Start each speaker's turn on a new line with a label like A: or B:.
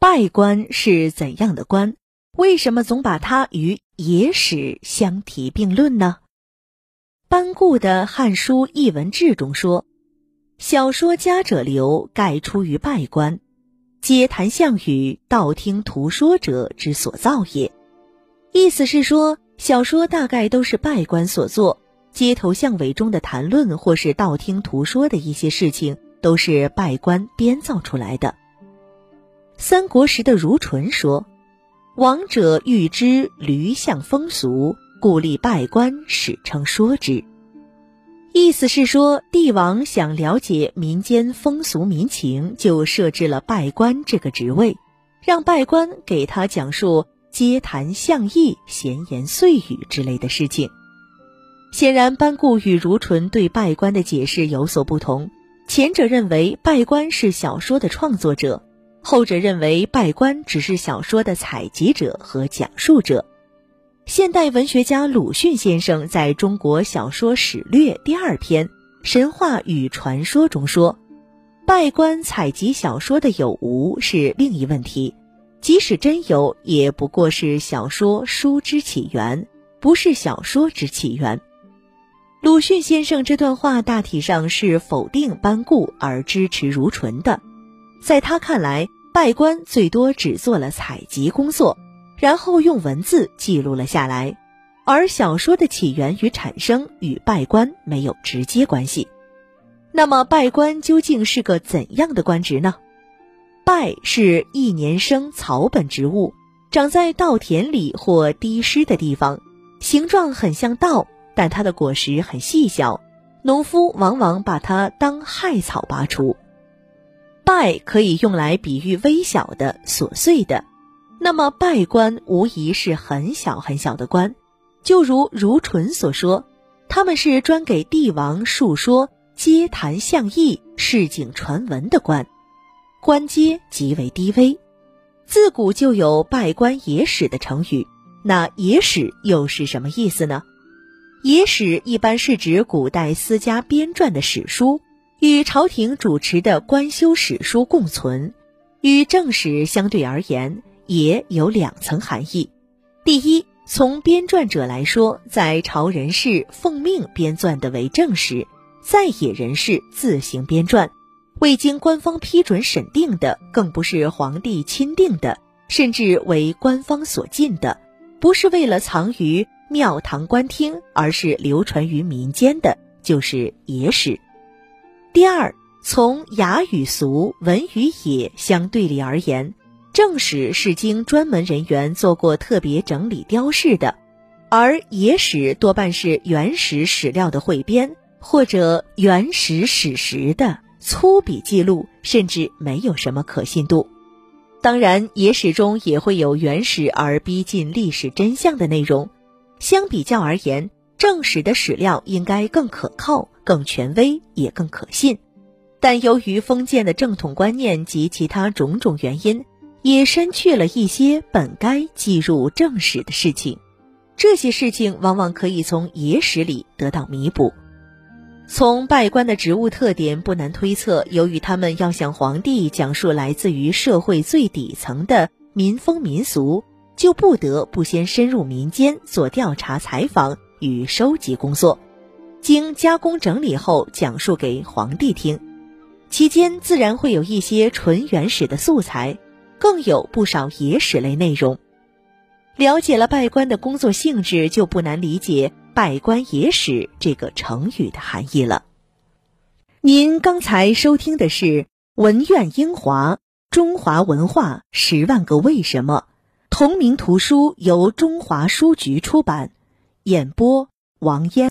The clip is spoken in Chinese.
A: 拜官是怎样的官？为什么总把它与野史相提并论呢？班固的《汉书艺文志》中说：“小说家者流，盖出于拜官，皆谈项羽、道听途说者之所造也。”意思是说，小说大概都是拜官所作，街头巷尾中的谈论或是道听途说的一些事情，都是拜官编造出来的。三国时的如纯说：“王者欲知驴象风俗，故立拜官，史称说之。”意思是说，帝王想了解民间风俗民情，就设置了拜官这个职位，让拜官给他讲述街谈巷议、闲言碎语之类的事情。显然，班固与如纯对拜官的解释有所不同，前者认为拜官是小说的创作者。后者认为拜官只是小说的采集者和讲述者。现代文学家鲁迅先生在中国小说史略第二篇《神话与传说》中说：“拜官采集小说的有无是另一问题，即使真有，也不过是小说书之起源，不是小说之起源。”鲁迅先生这段话大体上是否定班固而支持如纯的。在他看来，拜官最多只做了采集工作，然后用文字记录了下来，而小说的起源与产生与拜官没有直接关系。那么，拜官究竟是个怎样的官职呢？拜是一年生草本植物，长在稻田里或低湿的地方，形状很像稻，但它的果实很细小，农夫往往把它当害草拔除。拜可以用来比喻微小的、琐碎的，那么拜官无疑是很小很小的官，就如如纯所说，他们是专给帝王述说街谈巷议、市井传闻的官，官阶极为低微。自古就有拜官野史的成语，那野史又是什么意思呢？野史一般是指古代私家编撰的史书。与朝廷主持的官修史书共存，与正史相对而言，也有两层含义。第一，从编撰者来说，在朝人士奉命编撰的为正史，在野人士自行编撰，未经官方批准审定的，更不是皇帝钦定的，甚至为官方所禁的，不是为了藏于庙堂官厅，而是流传于民间的，就是野史。第二，从雅与俗、文与野相对立而言，正史是经专门人员做过特别整理雕饰的，而野史多半是原始史料的汇编或者原始史实的粗笔记录，甚至没有什么可信度。当然，野史中也会有原始而逼近历史真相的内容。相比较而言，正史的史料应该更可靠。更权威也更可信，但由于封建的正统观念及其他种种原因，也删去了一些本该记入正史的事情。这些事情往往可以从野史里得到弥补。从拜官的职务特点不难推测，由于他们要向皇帝讲述来自于社会最底层的民风民俗，就不得不先深入民间做调查采访与收集工作。经加工整理后讲述给皇帝听，期间自然会有一些纯原始的素材，更有不少野史类内容。了解了拜官的工作性质，就不难理解“拜官野史”这个成语的含义了。您刚才收听的是《文苑英华中华文化十万个为什么》，同名图书由中华书局出版，演播王嫣。